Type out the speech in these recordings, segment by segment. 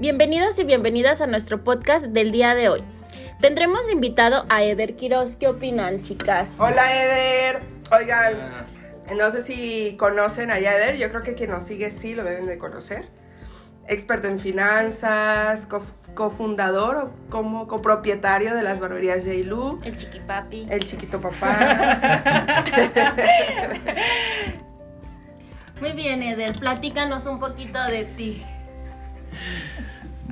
Bienvenidos y bienvenidas a nuestro podcast del día de hoy. Tendremos invitado a Eder Quiroz. ¿Qué opinan, chicas? Hola, Eder. Oigan, no sé si conocen a Eder. Yo creo que quien nos sigue sí lo deben de conocer. Experto en finanzas, cofundador o como copropietario de las barberías J. Lu. El chiquipapi. El chiquito papá. Muy bien, Eder. Platícanos un poquito de ti.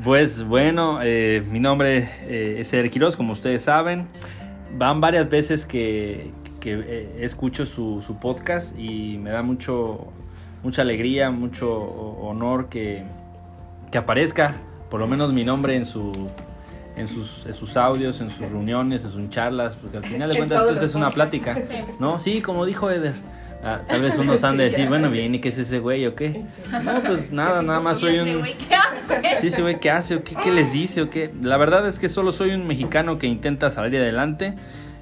Pues bueno, eh, mi nombre eh, es Eder Quiroz, como ustedes saben. Van varias veces que, eh, escucho su, podcast y me da mucho, mucha alegría, mucho honor que, aparezca por lo menos mi nombre en, su, en, sus, sus audios, en sus reuniones, en sus charlas, porque al final de cuentas pues, es una plática. ¿No? Sí, como dijo Eder. Ah, tal vez unos han de decir, bueno, bien, ¿y qué es ese güey o qué? No, pues nada, nada más soy un... ¿Qué hace? Sí, ese güey, ¿qué hace o qué, qué les dice o qué? La verdad es que solo soy un mexicano que intenta salir adelante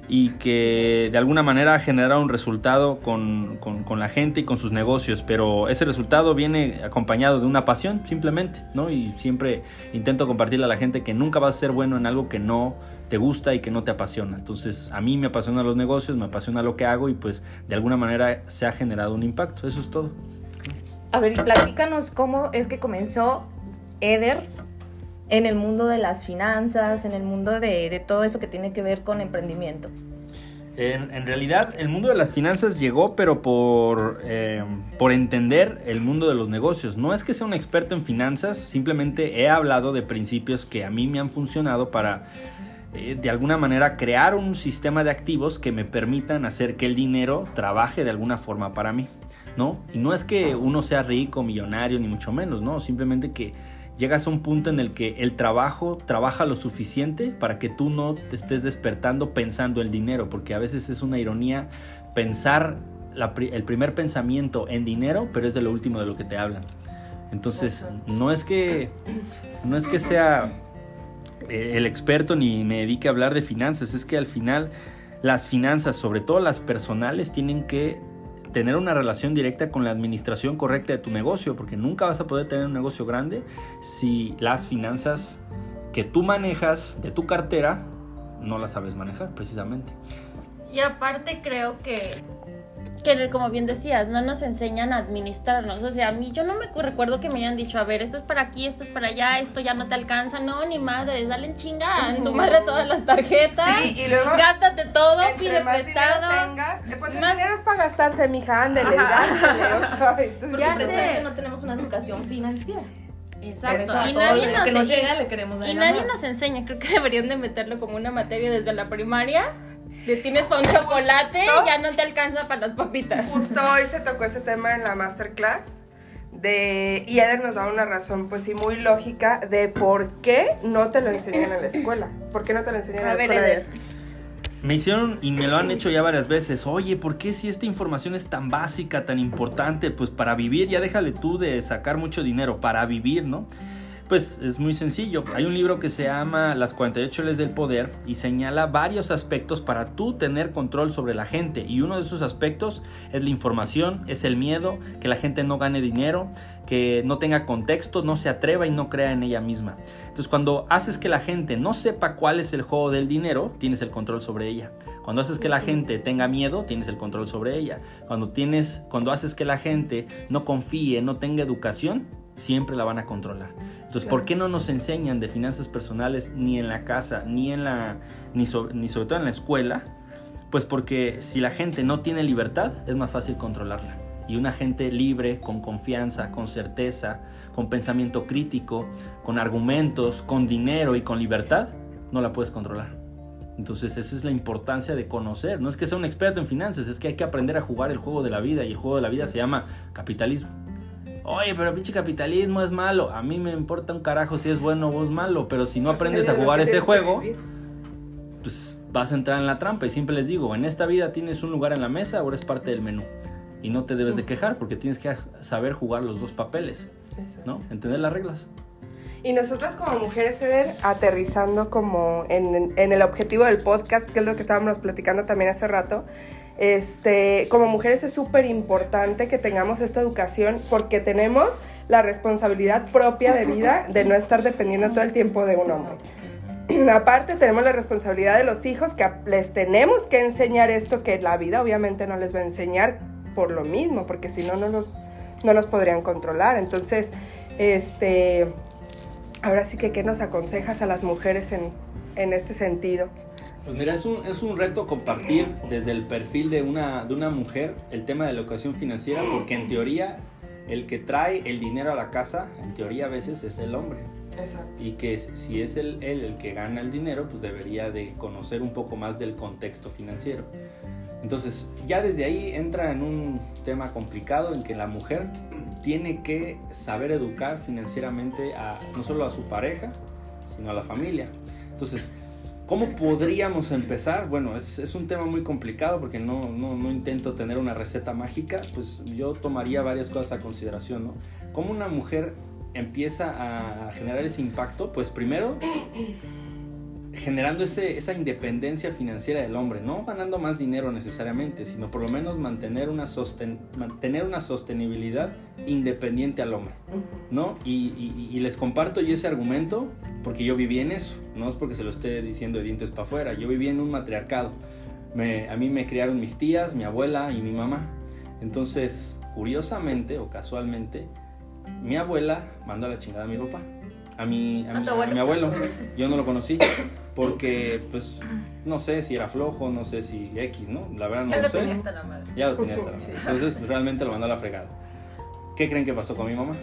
y que de alguna manera ha generado un resultado con, con, la gente y con sus negocios, pero ese resultado viene acompañado de una pasión simplemente, ¿no? Y siempre intento compartirle a la gente que nunca vas a ser bueno en algo que no te gusta y que no te apasiona. Entonces, a mí me apasiona los negocios, me apasiona lo que hago y pues de alguna manera se ha generado un impacto. Eso es todo. A ver, platícanos cómo es que comenzó Eder en el mundo de las finanzas, en el mundo de, todo eso que tiene que ver con emprendimiento. En, realidad, el mundo de las finanzas llegó, pero por, eh, por entender el mundo de los negocios. No es que sea un experto en finanzas, simplemente he hablado de principios que a mí me han funcionado para eh, de alguna manera crear un sistema de activos que me permitan hacer que el dinero trabaje de alguna forma para mí, ¿no? Y no es que uno sea rico, millonario, ni mucho menos, ¿no? Simplemente que llegas a un punto en el que el trabajo trabaja lo suficiente para que tú no te estés despertando pensando el dinero, porque a veces es una ironía pensar el primer pensamiento en dinero, pero es de lo último de lo que te hablan. Entonces, no es que no es que sea el experto ni me dedique a hablar de finanzas, es que al final las finanzas, sobre todo las personales, tienen que tener una relación directa con la administración correcta de tu negocio, porque nunca vas a poder tener un negocio grande si las finanzas que tú manejas de tu cartera no las sabes manejar precisamente. Y aparte creo que que como bien decías, no nos enseñan a administrarnos. O sea, a mí yo no me recuerdo que me hayan dicho, a ver, esto es para aquí, esto es para allá, esto ya no te alcanza. No, ni madre, dale en chinga, en su madre todas las tarjetas. Sí, y luego. Gástate todo, pide prestado. Tengas, eh, pues el dinero es para gastarse, mija, ándele, gástale. ya sé. no tenemos una educación financiera. Exacto. Y nadie, nos, que nos llega, le queremos y nadie nos enseña. Creo que deberían de meterlo como una materia desde la primaria le tienes para un chocolate, ya no te alcanza para las papitas. Justo hoy se tocó ese tema en la masterclass. De, y Eder nos da una razón, pues sí, muy lógica de por qué no te lo enseñan en la escuela. ¿Por qué no te lo enseñan en la escuela, Eder? Me hicieron y me lo han hecho ya varias veces. Oye, ¿por qué si esta información es tan básica, tan importante? Pues para vivir, ya déjale tú de sacar mucho dinero, para vivir, ¿no? Pues es muy sencillo. Hay un libro que se llama Las 48 leyes del poder y señala varios aspectos para tú tener control sobre la gente. Y uno de esos aspectos es la información, es el miedo, que la gente no gane dinero, que no tenga contexto, no se atreva y no crea en ella misma. Entonces cuando haces que la gente no sepa cuál es el juego del dinero, tienes el control sobre ella. Cuando haces que la gente tenga miedo, tienes el control sobre ella. Cuando tienes cuando haces que la gente no confíe, no tenga educación, siempre la van a controlar. Entonces, ¿por qué no nos enseñan de finanzas personales ni en la casa, ni en la ni sobre, ni sobre todo en la escuela? Pues porque si la gente no tiene libertad, es más fácil controlarla. Y una gente libre, con confianza, con certeza, con pensamiento crítico, con argumentos, con dinero y con libertad, no la puedes controlar. Entonces esa es la importancia de conocer. No es que sea un experto en finanzas, es que hay que aprender a jugar el juego de la vida y el juego de la vida se llama capitalismo. Oye, pero pinche capitalismo es malo. A mí me importa un carajo si es bueno o es malo, pero si no aprendes a jugar ese juego, pues vas a entrar en la trampa. Y siempre les digo, en esta vida tienes un lugar en la mesa, ahora es parte del menú. Y no te debes de quejar porque tienes que saber jugar los dos papeles, ¿no? Entender las reglas. Y nosotras como mujeres, Eder, aterrizando como en, en, el objetivo del podcast, que es lo que estábamos platicando también hace rato, Este, como mujeres es súper importante que tengamos esta educación porque tenemos la responsabilidad propia de vida de no estar dependiendo todo el tiempo de un hombre. Aparte tenemos la responsabilidad de los hijos que les tenemos que enseñar esto que la vida obviamente no les va a enseñar por lo mismo, porque si no, no los, no los podrían controlar. Entonces, este, ahora sí que, ¿qué nos aconsejas a las mujeres en, en este sentido? Pues mira, es un, es un reto compartir desde el perfil de una, de una mujer el tema de la educación financiera, porque en teoría el que trae el dinero a la casa, en teoría a veces es el hombre. Exacto. Y que si es el, él el que gana el dinero, pues debería de conocer un poco más del contexto financiero. Entonces, ya desde ahí entra en un tema complicado en que la mujer tiene que saber educar financieramente a, no solo a su pareja, sino a la familia. Entonces, ¿Cómo podríamos empezar? Bueno, es, es, un tema muy complicado porque no, no, no, intento tener una receta mágica, pues yo tomaría varias cosas a consideración, ¿no? ¿Cómo una mujer empieza a generar ese impacto? Pues primero, generando esa independencia financiera del hombre, no ganando más dinero necesariamente, sino por lo menos mantener una, sostenibilidad independiente al hombre, ¿no? Y, les comparto yo ese argumento porque yo viví en eso, no es porque se lo esté diciendo de dientes para afuera, yo viví en un matriarcado, a mí me criaron mis tías, mi abuela y mi mamá, entonces, curiosamente o casualmente, mi abuela mandó a la chingada a mi papá a mi, a, mi, a mi, abuelo. Yo no lo conocí porque, pues, no sé si era flojo, no sé si X, ¿no? La verdad no ya lo, lo sé. tenía hasta la madre. Ya lo tenía hasta la madre. Entonces, pues, realmente lo mandó a la fregada. ¿Qué creen que pasó con mi mamá?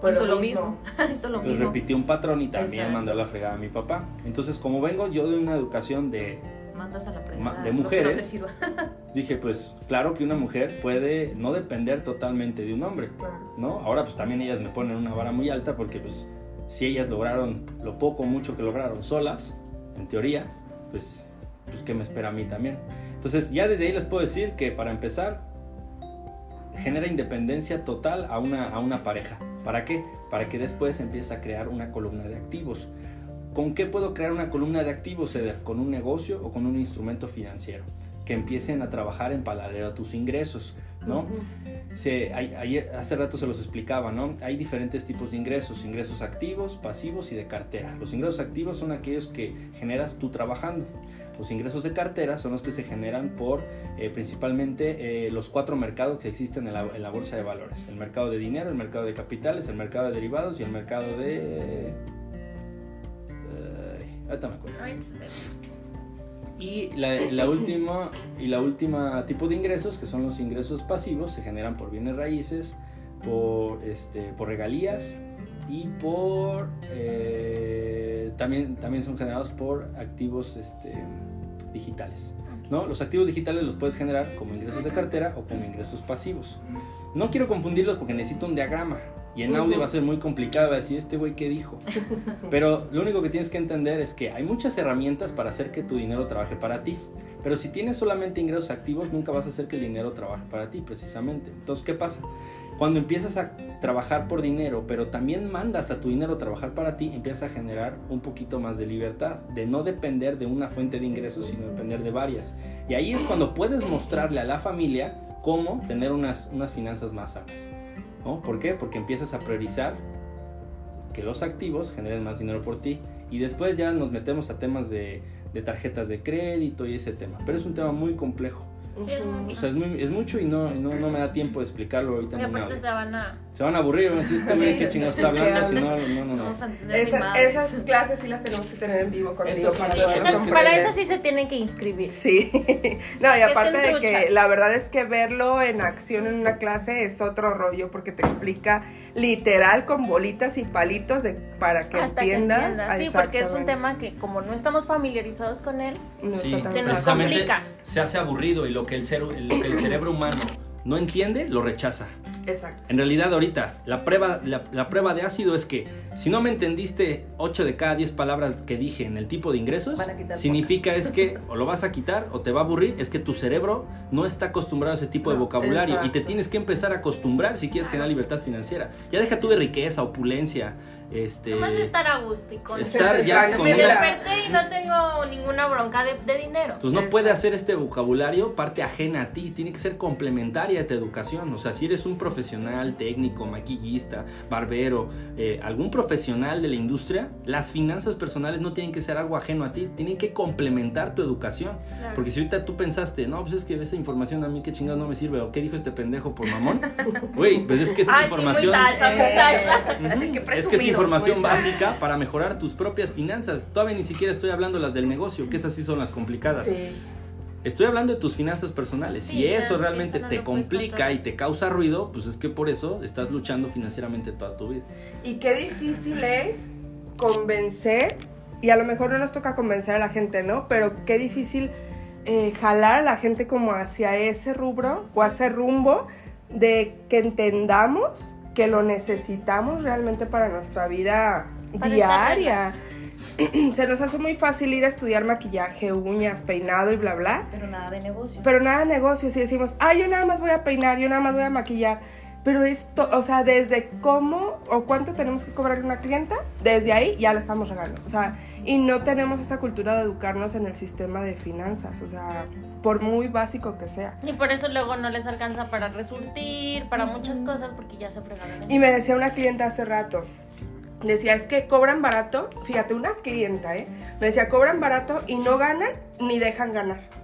Pues Hizo lo mismo. Hizo lo pues mismo. repitió un patrón y también Exacto. mandó a la fregada a mi papá. Entonces, como vengo yo de una educación de Mandas a la fregada, de no mujeres. Dije, pues claro que una mujer puede no depender totalmente de un hombre, ¿no? Ahora pues también ellas me ponen una vara muy alta porque pues si ellas lograron lo poco o mucho que lograron solas, en teoría, pues, pues qué me espera a mí también. Entonces ya desde ahí les puedo decir que para empezar genera independencia total a una, a una pareja. ¿Para qué? Para que después empiece a crear una columna de activos. ¿Con qué puedo crear una columna de activos, Eder? Con un negocio o con un instrumento financiero. Que empiecen a trabajar en paralelo a tus ingresos, ¿no? Se- hay- ayer- hace rato se los explicaba, ¿no? Hay diferentes tipos de ingresos, ingresos activos, pasivos y de cartera. Los ingresos activos son aquellos que generas tú trabajando. Los ingresos de cartera son los que se generan por eh, principalmente eh, los cuatro mercados que existen en la, en la bolsa de valores. El mercado de dinero, el mercado de capitales, el mercado de derivados y el mercado de... Ay, ahorita me acuerdo. Y la, la última y la última tipo de ingresos, que son los ingresos pasivos, se generan por bienes raíces, por, este, por regalías y por eh, también, también son generados por activos este, digitales. ¿no? Los activos digitales los puedes generar como ingresos de cartera o como ingresos pasivos. No quiero confundirlos porque necesito un diagrama. Y en audio va a ser muy complicado decir, este güey, ¿qué dijo? Pero lo único que tienes que entender es que hay muchas herramientas para hacer que tu dinero trabaje para ti. Pero si tienes solamente ingresos activos, nunca vas a hacer que el dinero trabaje para ti, precisamente. Entonces, ¿qué pasa? Cuando empiezas a trabajar por dinero, pero también mandas a tu dinero trabajar para ti, empiezas a generar un poquito más de libertad, de no depender de una fuente de ingresos, sino depender de varias. Y ahí es cuando puedes mostrarle a la familia cómo tener unas, unas finanzas más sanas. ¿No? ¿Por qué? Porque empiezas a priorizar que los activos generen más dinero por ti y después ya nos metemos a temas de, de tarjetas de crédito y ese tema. Pero es un tema muy complejo. Sí, es O mucho. sea, es, muy, es mucho y no, no, no me da tiempo de explicarlo ahorita Y aparte se van a... Se van a aburrir, van a decir, este güey, ¿qué chingados está hablando? Si no, no, no, no. Esa- esas clases sí las tenemos que tener en vivo contigo Esas para Esas- para comprender. esas sí se tienen que inscribir. Sí, no, y aparte de que la verdad es que verlo en acción en una clase es otro rollo porque te explica literal con bolitas y palitos de, para que Hasta que entiendas. Sí, porque es un tema que como no estamos familiarizados con él, No Sí, Se nos complica. se hace aburrido y lo que, el lo que el cerebro humano no entiende, lo rechaza. Exacto. En realidad ahorita, la prueba, la, la prueba de ácido es que si no me entendiste 8 de cada 10 palabras que dije en el tipo de ingresos, significa es que o lo vas a quitar o te va a aburrir, es que tu cerebro no está acostumbrado a ese tipo de vocabulario y te tienes que empezar a acostumbrar si quieres generar libertad financiera. Ya deja tú de riqueza, opulencia, este... Nomás estar a gusto y con estar ya con Me una- desperté y no tengo ninguna bronca de, de dinero. Entonces no Exacto. puede hacer este vocabulario parte ajena a ti, tiene que ser complementaria a tu educación. O sea, si eres un profesional, técnico, maquillista, barbero, eh, algún profesional de la industria, las finanzas personales no tienen que ser algo ajeno a ti, tienen que complementar tu educación. Claro. Porque si ahorita tú pensaste, no, pues es que esa información a mí qué chingado no me sirve, o qué dijo este pendejo por mamón, güey, pues es que esa Ay, sí, muy información... salsa, muy Eh. Así que es que es presumido, información pues. básica para mejorar tus propias finanzas. Todavía ni siquiera estoy hablando las del negocio, que esas sí son las complicadas. Sí. Estoy hablando de tus finanzas personales. Si eso realmente eso no te complica y te causa ruido, pues es que por eso estás luchando financieramente toda tu vida. Y qué difícil es convencer, y a lo mejor no nos toca convencer a la gente, ¿no? Pero qué difícil eh, jalar a la gente como hacia ese rubro o hacia ese rumbo de que entendamos que lo necesitamos realmente para nuestra vida Para diaria. Se nos hace muy fácil ir a estudiar maquillaje, uñas, peinado y bla, bla. Pero nada de negocio. Pero nada de negocios y decimos, ah, yo nada más voy a peinar, yo nada más voy a maquillar. Pero esto, o sea, desde cómo o cuánto tenemos que cobrarle a una clienta, desde ahí ya la estamos regando. O sea, y no tenemos esa cultura de educarnos en el sistema de finanzas, o sea, por muy básico que sea. Y por eso luego no les alcanza para resurtir, para muchas cosas, porque ya se fregaron. Y me decía una clienta hace rato, decía, es que cobran barato, fíjate, una clienta, ¿eh? Me decía, cobran barato y no ganan ni dejan ganar.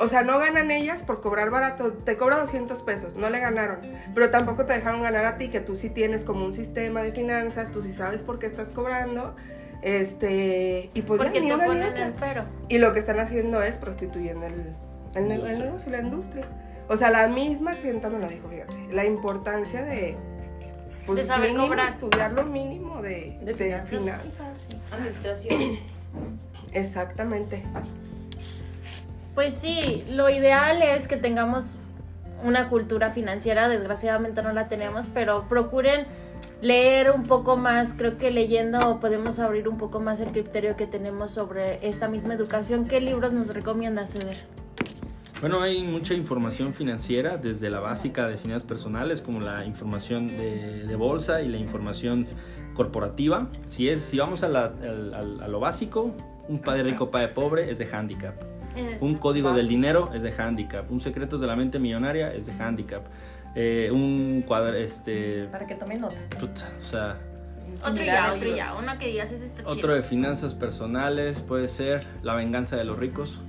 O sea, no ganan ellas por cobrar barato, te cobra 200 pesos, no le ganaron, pero tampoco te dejaron ganar a ti, que tú sí tienes como un sistema de finanzas, tú sí sabes por qué estás cobrando, este, y pues ya, Porque ni te una ni ponen otra. el pero. Y lo que están haciendo es prostituyendo el, el, el negocio, la industria. O sea, la misma clienta me lo dijo, fíjate, la importancia de, pues, De saber mínimo cobrar. estudiar lo mínimo de, De de finanzas. finanzas. Administración. Exactamente. Pues sí, lo ideal es que tengamos una cultura financiera, desgraciadamente no la tenemos, pero procuren leer un poco más, creo que leyendo podemos abrir un poco más el criterio que tenemos sobre esta misma educación. ¿Qué libros nos recomienda Ceder? Bueno, hay mucha información financiera, desde la básica de finanzas personales, como la información de, bolsa y la información corporativa. Si, es, si vamos a, a lo básico, un padre rico, padre pobre es de handicap. Un código del dinero es de handicap. Un secretos de la mente millonaria es de handicap. Eh, un cuadro, este, Para que tomen nota. puta, o sea, Otro ya, de otro ya, uno que digas es este otro de finanzas personales puede ser la venganza de los ricos,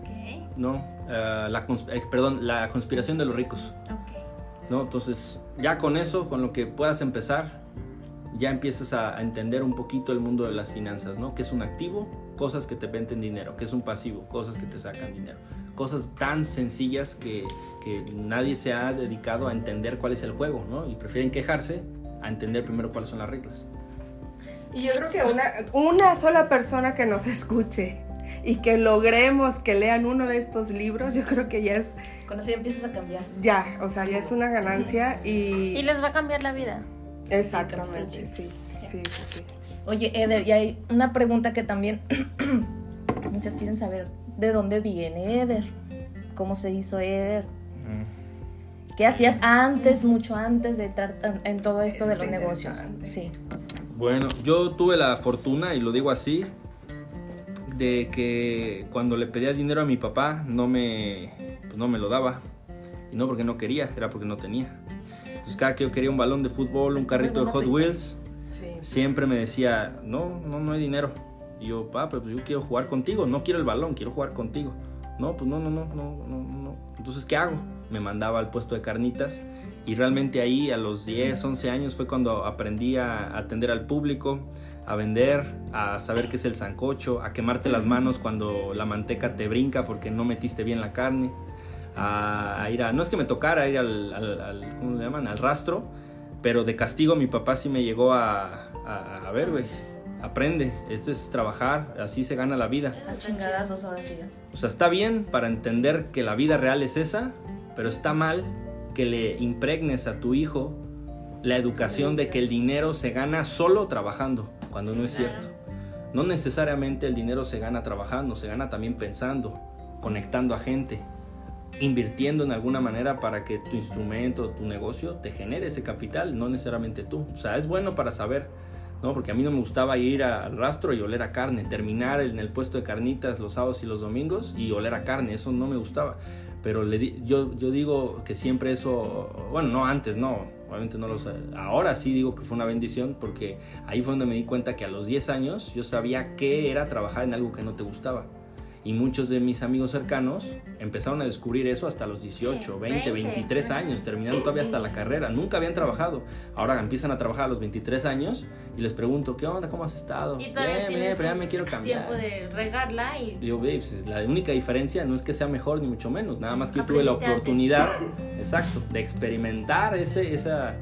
Ok, ¿no? Eh, la, eh, perdón, la conspiración de los ricos. ok. ¿no? Entonces, ya con eso, con lo que puedas empezar, ya empiezas a, a entender un poquito el mundo de las finanzas, ¿no? ¿Qué es un activo? Cosas que te venden dinero. ¿Qué es un pasivo? Cosas que te sacan dinero. Cosas tan sencillas que, que nadie se ha dedicado a entender cuál es el juego, ¿no? Y prefieren quejarse a entender primero cuáles son las reglas. Y yo creo que una, una sola persona que nos escuche y que logremos que lean uno de estos libros, yo creo que ya es, Con eso ya empiezas a cambiar. ya, o sea, ya es una ganancia y... Y les va a cambiar la vida. Exactamente, sí, sí, sí, sí. Oye, Eder, y hay una pregunta que también muchas quieren saber. ¿De dónde viene Eder? ¿Cómo se hizo Eder? ¿Qué hacías antes, mucho antes de entrar en- todo esto de Está los negocios? Sí. Bueno, yo tuve la fortuna, y lo digo así, de que cuando le pedía dinero a mi papá no me, pues no me lo daba. Y no porque no quería, era porque no tenía. Entonces cada que yo quería un balón de fútbol, un muy carrito de Hot Wheels. Siempre me decía, no, no, no hay dinero. Y yo, papá, pues yo quiero jugar contigo, no quiero el balón, quiero jugar contigo. No, pues no, no, no, no, no, no. Entonces, ¿qué hago? Me mandaba al puesto de carnitas y realmente ahí a los 10, 11 años fue cuando aprendí a atender al público, a vender, a saber qué es el sancocho, a quemarte las manos cuando la manteca te brinca porque no metiste bien la carne, a, a ir a, no es que me tocara ir al, al- al- ¿cómo le llaman? Al rastro, pero de castigo mi papá sí me llegó a, a, a ver, güey, aprende, este es trabajar, así se gana la vida. Los chingadazos ahora sí. ya. O sea, está bien para entender que la vida real es esa, pero está mal que le impregnes a tu hijo la educación de que el dinero se gana solo trabajando, cuando no es cierto. No necesariamente el dinero se gana trabajando, se gana también pensando, conectando a gente, invirtiendo en alguna manera para que tu instrumento, tu negocio te genere ese capital, no necesariamente tú. O sea, es bueno para saber, ¿no? Porque a mí no me gustaba ir al rastro y oler a carne, terminar en el puesto de carnitas los sábados y los domingos y oler a carne, eso no me gustaba. Pero le yo, yo digo que siempre eso, bueno, no antes, no, obviamente no lo sé. Ahora sí digo que fue una bendición porque ahí fue donde me di cuenta que a los 10 años yo sabía qué era trabajar en algo que no te gustaba. Y muchos de mis amigos cercanos empezaron a descubrir eso hasta los 18, 20, 23 años, terminando todavía hasta la carrera. Nunca habían trabajado. Ahora empiezan a trabajar a los 23 años y les pregunto, ¿qué onda? ¿Cómo has estado? Y Bien, pero ya me quiero cambiar. Tiempo de regarla y Digo, babes, la única diferencia no es que sea mejor ni mucho menos, nada más que yo tuve la oportunidad, exacto, de experimentar ese, esa,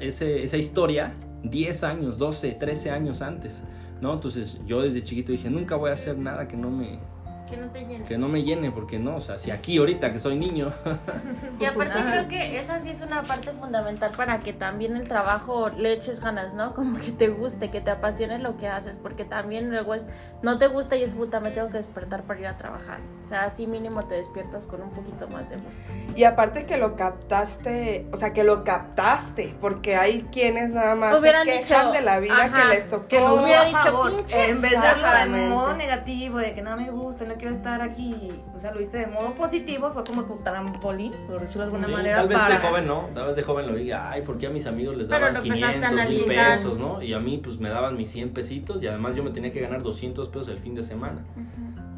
ese, esa historia 10 años, 12, 13 años antes, ¿no? Entonces yo desde chiquito dije, nunca voy a hacer nada que no me, que no te llene. que no me llene, porque no, o sea, si aquí ahorita que soy niño, Y aparte creo que esa sí es una parte fundamental para que también el trabajo le eches ganas, ¿no? Como que te guste, que te apasione lo que haces, porque también luego es, no te gusta y es puta, me tengo que despertar para ir a trabajar. O sea, así mínimo te despiertas con un poquito más de gusto. Y aparte que lo captaste, o sea, que lo captaste, porque hay quienes nada más Hubieran se quejan dicho, de la vida ajá, que les tocó. Que lo usó hubiera dicho, favor. "Pinches". En vez de Exactamente. en modo negativo, de que nada me gusta, no quiero estar aquí. O sea, lo viste de modo positivo, fue como tu trampolín, por decirlo de alguna Sí, manera. tal vez para... de joven no, tal vez de joven lo diga, ay, ¿por qué a mis amigos les daban lo empezaste a 500 mil pesos, no? Y a mí pues me daban mis 100 pesitos y además yo me tenía que ganar 200 pesos el fin de semana.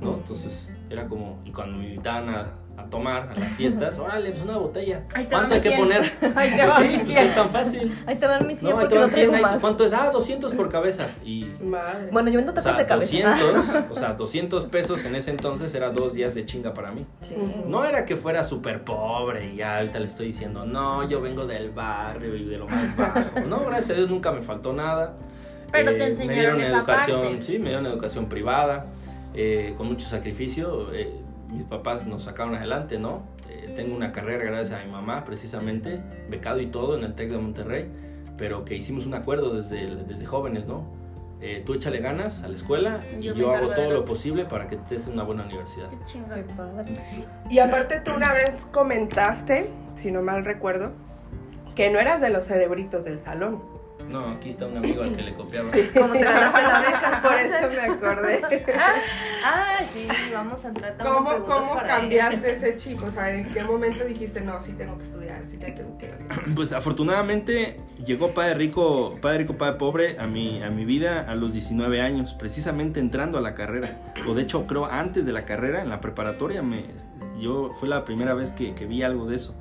¿no? Entonces era como, y cuando me invitaban a, a tomar a las fiestas, órale, pues una botella. Ahí te ¿Cuánto hay que poner? Ahí te Pues sí, pues es tan fácil. Ahí te van mis 100 No, te porque no van 100, traigo ahí- más. ¿Cuánto es? Ah, 200 por cabeza. Y, Madre. Bueno, yo vendo o tacos sea, de cabeza. 200, o sea, 200 pesos en ese entonces era dos días de chinga para mí. Sí. No era que fuera súper pobre y ya ahorita le estoy diciendo, no, yo vengo del barrio y de lo más bajo. No, gracias a Dios nunca me faltó nada. Pero te me enseñaron dieron esa educación, parte. sí, me dieron educación privada, eh, con mucho sacrificio. eh, mis papás nos sacaron adelante, ¿no? Eh, tengo una carrera gracias a mi mamá, precisamente, becado y todo en el TEC de Monterrey, pero que hicimos un acuerdo desde, desde jóvenes, ¿no? Eh, tú échale ganas a la escuela y Yo hago todo lo posible para que estés en una buena universidad. Qué chingón. padre. Y aparte tú una vez comentaste, si no mal recuerdo, que no eras de los cerebritos del salón. No, aquí está un amigo al que le copiaba. Como te ganaste la beca, Por entonces. eso me acordé. Ah, sí, vamos a entrar también ¿Cómo, cómo para cambiaste ese chip? O sea, ¿en qué momento dijiste, no, sí tengo que estudiar, sí tengo que... Pues afortunadamente llegó Padre Rico, Padre Rico, Padre Pobre a mi, a mi vida a los 19 años, precisamente entrando a la carrera. O de hecho, creo antes de la carrera, en la preparatoria, me, yo fue la primera vez que, que vi algo de eso.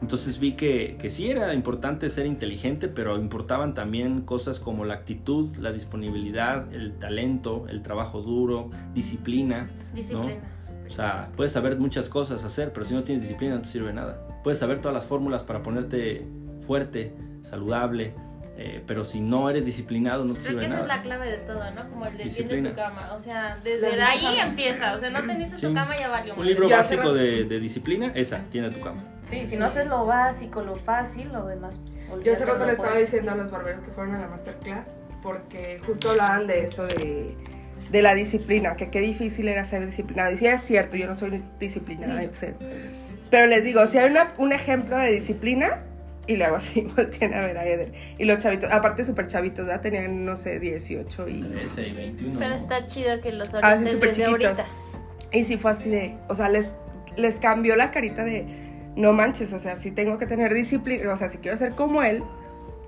Entonces vi que, que sí era importante ser inteligente, pero importaban también cosas como la actitud, la disponibilidad, el talento, el trabajo duro, disciplina. Disciplina. O sea, puedes saber muchas cosas hacer, pero si no tienes disciplina no te sirve nada. Puedes saber todas las fórmulas para ponerte fuerte, saludable, eh, pero si no eres disciplinado no te Creo sirve que de esa es nada. la clave de todo, ¿no? Como el de tiende Disciplina. tu cama. O sea, desde La ahí cama. empieza. O sea, no teniste Sí. tu cama ya valió. Un libro Yo básico de, de disciplina, esa, tiene tu cama. Sí, si no haces lo básico, lo fácil, lo demás. Yo hace rato le estaba puedes. diciendo a los barberos que fueron a la masterclass, porque justo hablaban de eso, de, de la disciplina, que qué difícil era ser disciplinado. Y sí es cierto, yo no soy disciplinada, yo sé. Pero les digo, si hay una- un ejemplo de disciplina, y le hago así, voltean a ver a Eder. Y los chavitos, aparte súper chavitos, ya tenían, no sé, 18 y... 13 y 21. Pero está chido que los Ah, sí, súper chiquitos. ahorita. Y sí fue así de, o sea, les, les cambió la carita de, no manches, o sea, sí tengo que tener disciplina, o sea, si quiero ser como él,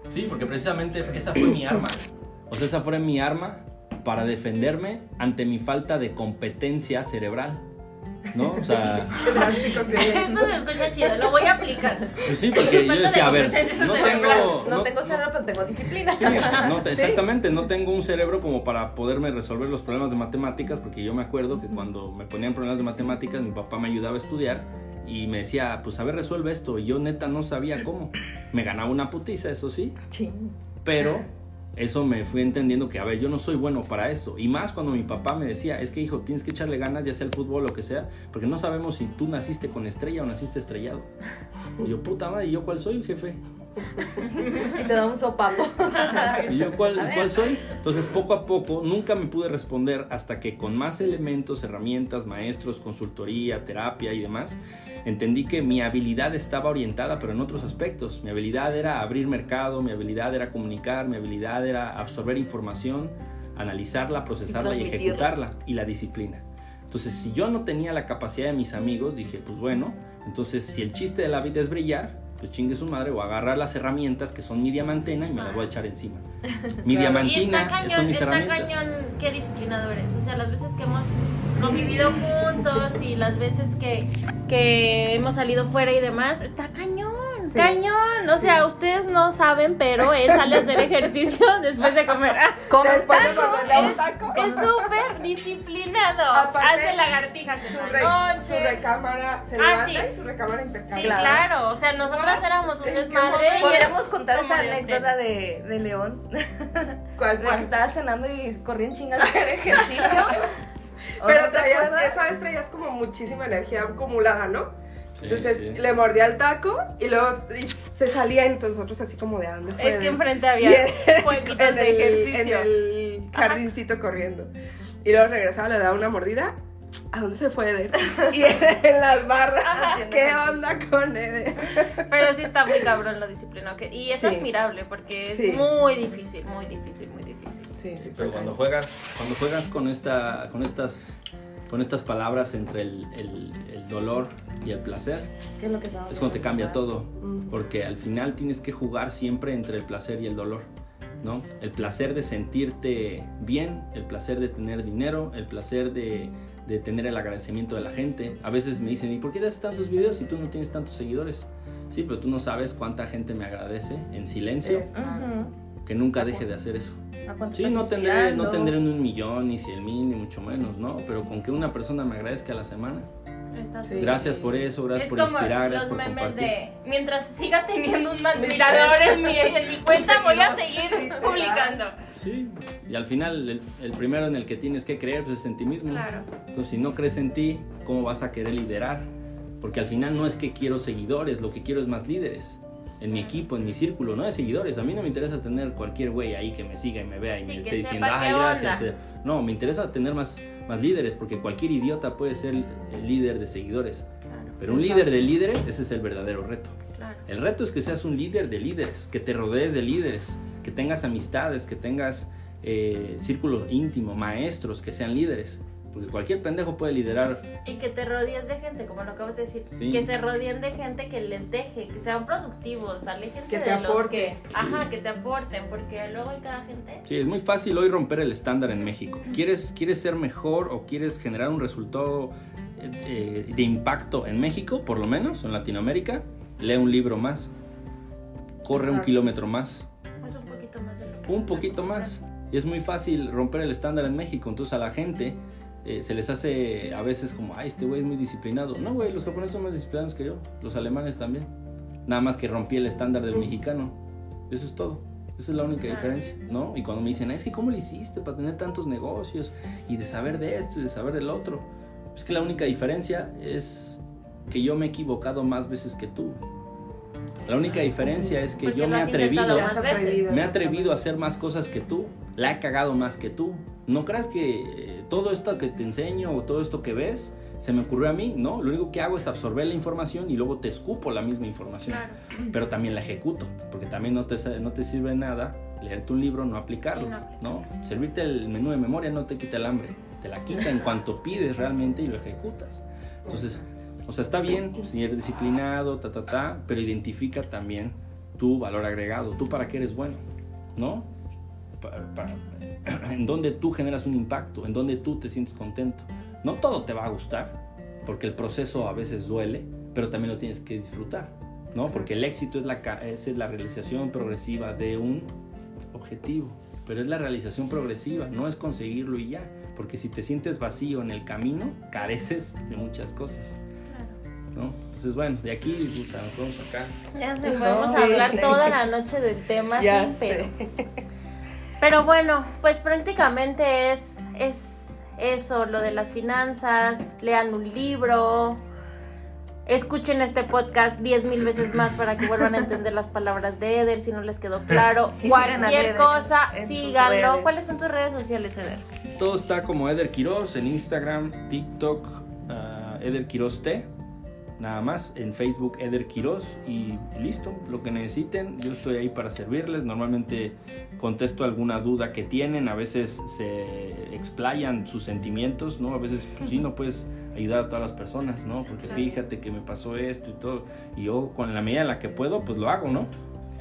Sí, porque precisamente esa fue mi arma. O sea, esa fue mi arma para defenderme ante mi falta de competencia cerebral. ¿No? O sea. Eso se escucha chido, lo voy a aplicar. pues sí, porque yo Falta de decía, a ver, competencia no cerebral. tengo... No, tengo cerebro, pero tengo disciplina. Sí, no, te- exactamente, no tengo un cerebro como para poderme resolver los problemas de matemáticas, porque yo me acuerdo que cuando me ponían problemas de matemáticas, mi papá me ayudaba a estudiar y me decía, pues a ver, resuelve esto, y yo neta no sabía cómo. Me ganaba una putiza, eso sí, Sí. pero eso me fui entendiendo que, a ver, yo no soy bueno para eso. Y más cuando mi papá me decía, es que hijo, tienes que echarle ganas, ya sea el fútbol lo que sea, porque no sabemos si tú naciste con estrella o naciste estrellado. Y yo, puta madre, ¿y yo cuál soy, jefe? Y te da un sopapo. ¿Y yo cuál, cuál soy? Entonces, poco a poco, nunca me pude responder hasta que con más elementos, herramientas, maestros, consultoría, terapia y demás, entendí que mi habilidad estaba orientada, pero en otros aspectos. Mi habilidad era abrir mercado, mi habilidad era comunicar, mi habilidad era absorber información, analizarla, procesarla y, transmitirla. ejecutarla, y la disciplina. Entonces, si yo no tenía la capacidad de mis amigos, dije, pues bueno, entonces si el chiste de la vida es brillar, pues chingue su madre, o agarrar las herramientas que son mi diamantena y me las voy a echar encima. Mi Claro. Diamantina cañón, son mis está herramientas. cañón qué disciplinadores. O sea, las veces que hemos convivido juntos y las veces que, que hemos salido fuera y demás, está cañón, Sí. cañón. O sea, ustedes no saben, pero él sale a hacer ejercicio después de comer. Come taco. Es súper disciplinado. Aparte, Hace lagartijas en Su, la re- noche. su recámara se Ah, levanta sí. y su recámara Sí, impecable. Claro. claro. O sea, nosotras éramos un ¿En qué desmadre. Podríamos contar esa anécdota de, de León, ¿Cuál, de que estaba cenando y corría en chingas a hacer ejercicio. ¿O Pero traías, esa vez traías como muchísima energía acumulada, ¿no? Sí, Entonces sí. le mordía el taco y luego y se salía entonces nosotros así como de "¿A dónde fue?". Es que enfrente Y había en- jueguitos en de el- ejercicio. En el jardincito corriendo. Y luego regresaba, le daba una mordida. ¿A dónde se fue Eder? Y en las barras. Haciendo ¿Qué ejercicio. onda con Eder? Pero sí está muy cabrón lo disciplinado que Y es Sí. admirable porque es Sí. muy difícil, muy difícil, muy difícil. Sí, sí, Pero cuando juegas, cuando juegas con esta, con estas, con estas palabras entre el, el- el dolor y el placer, ¿Qué es lo que es cuando te cambia todo. Porque al final tienes que jugar siempre entre el placer y el dolor. ¿no? El placer de sentirte bien, el placer de tener dinero, el placer de, de tener el agradecimiento de la gente. A veces me dicen, ¿y por qué das tantos videos si tú no tienes tantos seguidores? Sí, pero tú no sabes cuánta gente me agradece en silencio, Exacto. Que nunca deje de hacer eso. ¿A cuánto Sí, no tendré, no tendré ni un millón, ni cien mil, ni mucho menos, ¿no? Pero con que una persona me agradezca a la semana. Sí. Gracias por eso, gracias es por inspirar, gracias por memes compartir. de mientras siga teniendo un admirador en mi, en mi cuenta voy a seguir publicando. Sí, y al final el, el primero en el que tienes que creer pues, es en ti mismo. Claro. Entonces, si no crees en ti, ¿cómo vas a querer liderar? Porque al final no es que quiero seguidores, lo que quiero es más líderes. En mi equipo, en mi círculo, no de seguidores. A mí no me interesa tener cualquier güey ahí que me siga y me vea y Sí, me esté diciendo, ay, gracias. onda". eh". No, me interesa tener más, más líderes, porque cualquier idiota puede ser el líder de seguidores. Claro, Pero un líder de líderes, ese es el verdadero reto. claro. El reto es que seas un líder de líderes, que te rodees de líderes, que tengas amistades, que tengas eh, círculo íntimo, maestros que sean líderes. Porque cualquier pendejo puede liderar. Y que te rodees de gente, como lo acabas de decir, Sí. que se rodeen de gente que les deje, que sean productivos, aléjense Que te de los aporte. que, ajá, que te aporten, porque luego hay cada gente. Sí, es muy fácil hoy romper el estándar en México. ¿Quieres, quieres ser mejor o quieres generar un resultado eh, eh, de impacto en México, por lo menos, o en Latinoamérica? Lee un libro más. Corre un Exacto. kilómetro más. Es un poquito más de lo que un poquito más. Y es muy fácil romper el estándar en México. Entonces a la gente eh, se les hace a veces como, ay, este güey es muy disciplinado. No, güey, los japoneses son más disciplinados que yo. Los alemanes también. Nada más que rompí el estándar del mexicano. Eso es todo. Esa es la única Claro. diferencia, ¿no? Y cuando me dicen, es que ¿cómo le hiciste para tener tantos negocios? Y de saber de esto y de saber del otro. Es que la única diferencia es que yo me he equivocado más veces que tú. La única diferencia es que Porque yo me he atrevido me he atrevido a hacer más cosas que tú, la he cagado más que tú. No creas que eh, todo esto que te enseño o todo esto que ves se me ocurrió a mí, ¿no? Lo único que hago es absorber la información y luego te escupo la misma información. Claro. Pero también la ejecuto, porque también no te, no te sirve nada leerte un libro, no aplicarlo, no aplicarlo. ¿no? Servirte el menú de memoria no te quita el hambre, te la quita en cuanto pides realmente y lo ejecutas. Entonces, o sea, está bien si eres disciplinado, ta, ta, ta, pero identifica también tu valor agregado, tú para qué eres bueno, ¿no? Pa- pa- en donde tú generas un impacto, en donde tú te sientes contento. No todo te va a gustar, porque el proceso a veces duele, pero también lo tienes que disfrutar, ¿no? Porque el éxito es la, es la realización progresiva de un objetivo, pero es la realización progresiva, no es conseguirlo y ya, porque si te sientes vacío en el camino, careces de muchas cosas, ¿no? Entonces, bueno, de aquí nos vamos acá. Ya se No, podemos sí. hablar toda la noche del tema, Ya sí, sé. pero Pero bueno, pues prácticamente es, es eso, lo de las finanzas, lean un libro, escuchen este podcast diez mil veces más para que vuelvan a entender las palabras de Eder si no les quedó claro. Y Cualquier cosa, síganlo. ¿Cuáles son tus redes sociales, Eder? Todo está como Eder Quiroz en Instagram, TikTok, ah, Eder Quiroz T. Nada más, en Facebook Eder Quiroz y listo, lo que necesiten, yo estoy ahí para servirles. Normalmente contesto alguna duda que tienen, a veces se explayan sus sentimientos, ¿no? A veces, pues sí, no puedes ayudar a todas las personas, ¿no? Porque fíjate que me pasó esto y todo, y yo con la medida en la que puedo, pues lo hago, ¿no?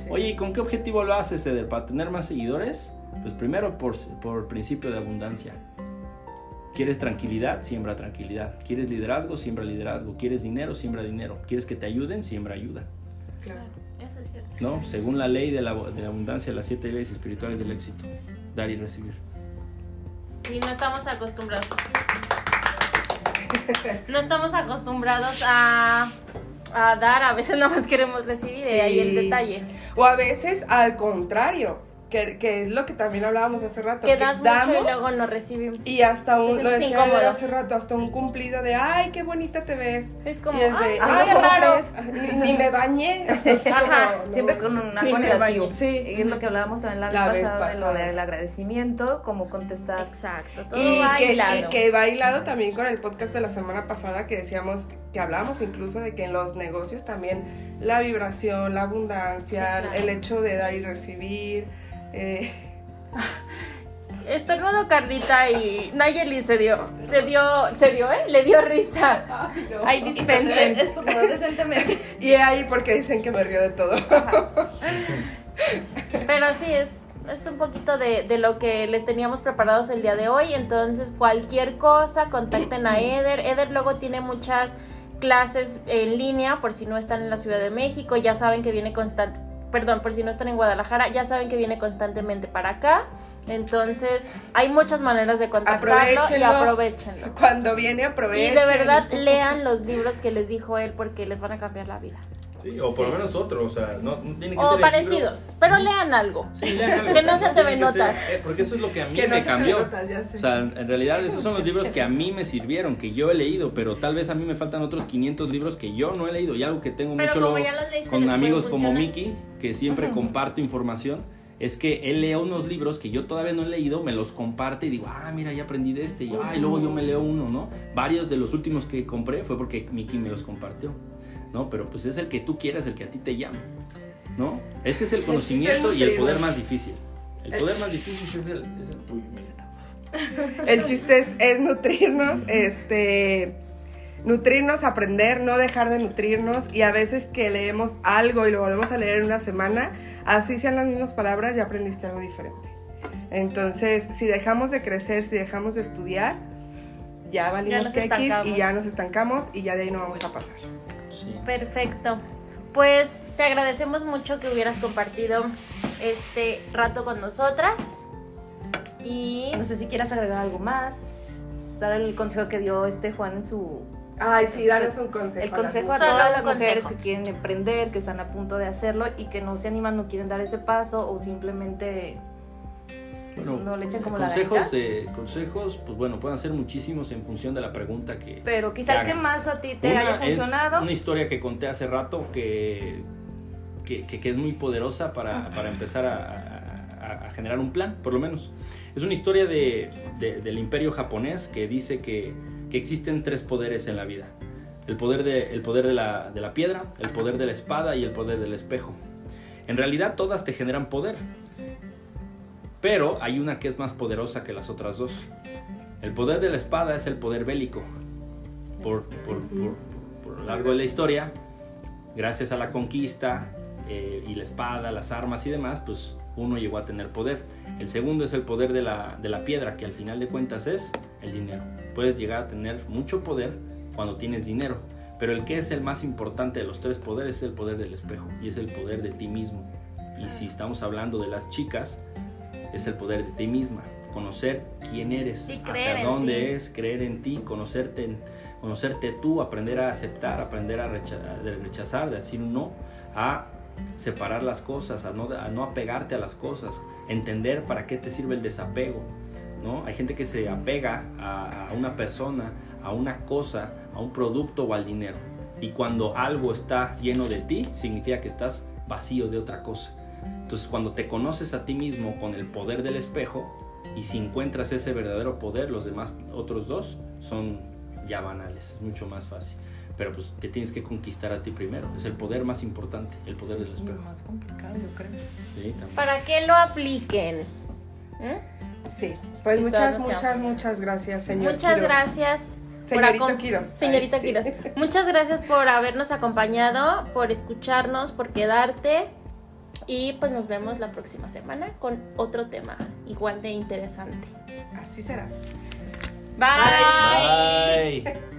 Oye, ¿y con qué objetivo lo haces, Eder? ¿Para tener más seguidores? Pues primero por, por principio de abundancia. ¿Quieres tranquilidad? Siembra tranquilidad. ¿Quieres liderazgo? Siembra liderazgo. ¿Quieres dinero? Siembra dinero. ¿Quieres que te ayuden? Siembra ayuda. Claro. Eso es cierto. ¿No? Según la ley de la de abundancia, las siete leyes espirituales del éxito. Dar y recibir. Y no estamos acostumbrados. No estamos acostumbrados a, a dar, a veces nada más queremos recibir, y ahí el Sí. detalle. O a veces al contrario, que, que es lo que también hablábamos hace rato. Que das mucho y damos luego no recibimos. y hasta un, lo decía hace rato, hasta un cumplido de, ay, qué bonita te ves. Es como, Y es de, ay, "Ay, qué ¿cómo raro. crees?" Ni, ni me bañé. Así Ajá, como, no, Siempre con un algo negativo. Sí. Y es lo que hablábamos también la vez, La vez pasada, de lo pasada. del agradecimiento, cómo contestar. Exacto, todo Y que, bailado. y que va hilado también con el podcast de la semana pasada que decíamos, que hablábamos incluso de que en los negocios también la vibración, la abundancia, Sí, claro. el hecho de dar y recibir. Eh, Estornudo Carlita y Nayeli se dio, se dio, se dio, ¿eh? Le dio risa. Ay, dispensen. Esto decentemente. y ahí porque dicen que me río de todo. Pero sí, es, es un poquito de, de lo que les teníamos preparados el día de hoy. Entonces, cualquier cosa, contacten a Eder. Eder luego tiene muchas clases en línea, por si no están en la Ciudad de México. Ya saben que viene constante. Perdón, por si no están en Guadalajara, ya saben que viene constantemente para acá. Entonces, hay muchas maneras de contactarlo y Aprovechenlo. aprovechenlo. Cuando viene Y aprovechen. de verdad lean los libros que les dijo él porque les van a cambiar la vida. Sí, o por lo menos otro, o sea, no, no tiene que O ser el parecidos, pero lean algo. libro. Sí, lean algo, Que o sea, no se te tiene ven que ser- notas. eh, porque eso es lo que a mí Que no me se cambió. notas, ya sé. O sea, en realidad esos son los libros que a mí me sirvieron, que yo he leído, pero tal vez a mí me faltan otros 500 libros que yo no he leído. Y algo que tengo Pero mucho como luego ya los leíste, con amigos como. Miki, que siempre comparto información, es que él lee unos libros que yo todavía no he leído, me los comparte y digo, ah, mira, ya aprendí de este, y yo, ah, y luego yo me leo uno, ¿no? Varios de los últimos que compré fue porque Miki me los compartió, ¿no? Pero pues es el que tú quieras, el que a ti te llame, ¿no? Ese es el conocimiento y el poder más difícil. El poder más difícil es el, es el tuyo, mira. El chiste es, es nutrirnos, este, nutrirnos, aprender, no dejar de nutrirnos y a veces que leemos algo y lo volvemos a leer en una semana, así sean las mismas palabras, ya aprendiste algo diferente. Entonces, si dejamos de crecer, si dejamos de estudiar, ya valimos X estancamos. y ya nos estancamos y ya de ahí no vamos a pasar. Sí. Perfecto. Pues te agradecemos mucho que hubieras compartido este rato con nosotras. Y No sé si quieras agregar algo más. Dar el consejo que dio este Juan en su. Ay, sí, danos un consejo. El a las consejo a todas las mujeres consejo. que quieren emprender, que están a punto de hacerlo y que no se animan, no quieren dar ese paso o simplemente Bueno, no le echan como la consejos, gatita. de, consejos, pues bueno, pueden ser muchísimos en función de la pregunta que... Pero quizá el que más a ti te Una haya es funcionado. una historia que conté hace rato que, que, que- que es muy poderosa para, para empezar a, a- a generar un plan, por lo menos. Es una historia de, de- del imperio japonés que dice que, que existen tres poderes en la vida. El poder, de, el poder de, la, de la piedra, el poder de la espada y el poder del espejo. En realidad todas te generan poder, pero hay una que es más poderosa que las otras dos. El poder de la espada es el poder bélico. Por, por, por- por lo largo de la historia, gracias a la conquista eh, y la espada, las armas y demás, pues uno llegó a tener poder. El segundo es el poder de la, de la piedra, que al final de cuentas es el dinero. Puedes llegar a tener mucho poder cuando tienes dinero, pero el que es el más importante de los tres poderes es el poder del espejo y es el poder de ti mismo. Y si estamos hablando de las chicas, es el poder de ti misma, conocer quién eres, hacia dónde es, creer en ti, conocerte, conocerte tú, aprender a aceptar, aprender a recha- de rechazar, de decir no, a separar las cosas, a no, a no apegarte a las cosas, entender para qué te sirve el desapego. ¿no? Hay gente que se apega a, a una persona, a una cosa, a un producto o al dinero. Y cuando algo está lleno de ti, significa que estás vacío de otra cosa. Entonces cuando te conoces a ti mismo con el poder del espejo y si encuentras ese verdadero poder, los demás otros dos son ya banales, es mucho más fácil. Pero pues te tienes que conquistar a ti primero, es el poder más importante, el poder del Lo espejo. más complicado, yo creo. Sí. Para que lo apliquen. ¿Eh? Sí, pues muchas, muchas, muchas gracias, señor. Muchas Quiroz. gracias. acom- Quiroz. Señorita Ay, sí. Muchas gracias por habernos acompañado, por escucharnos, por quedarte. Y pues nos vemos la próxima semana con otro tema igual de interesante. Así será. Bye.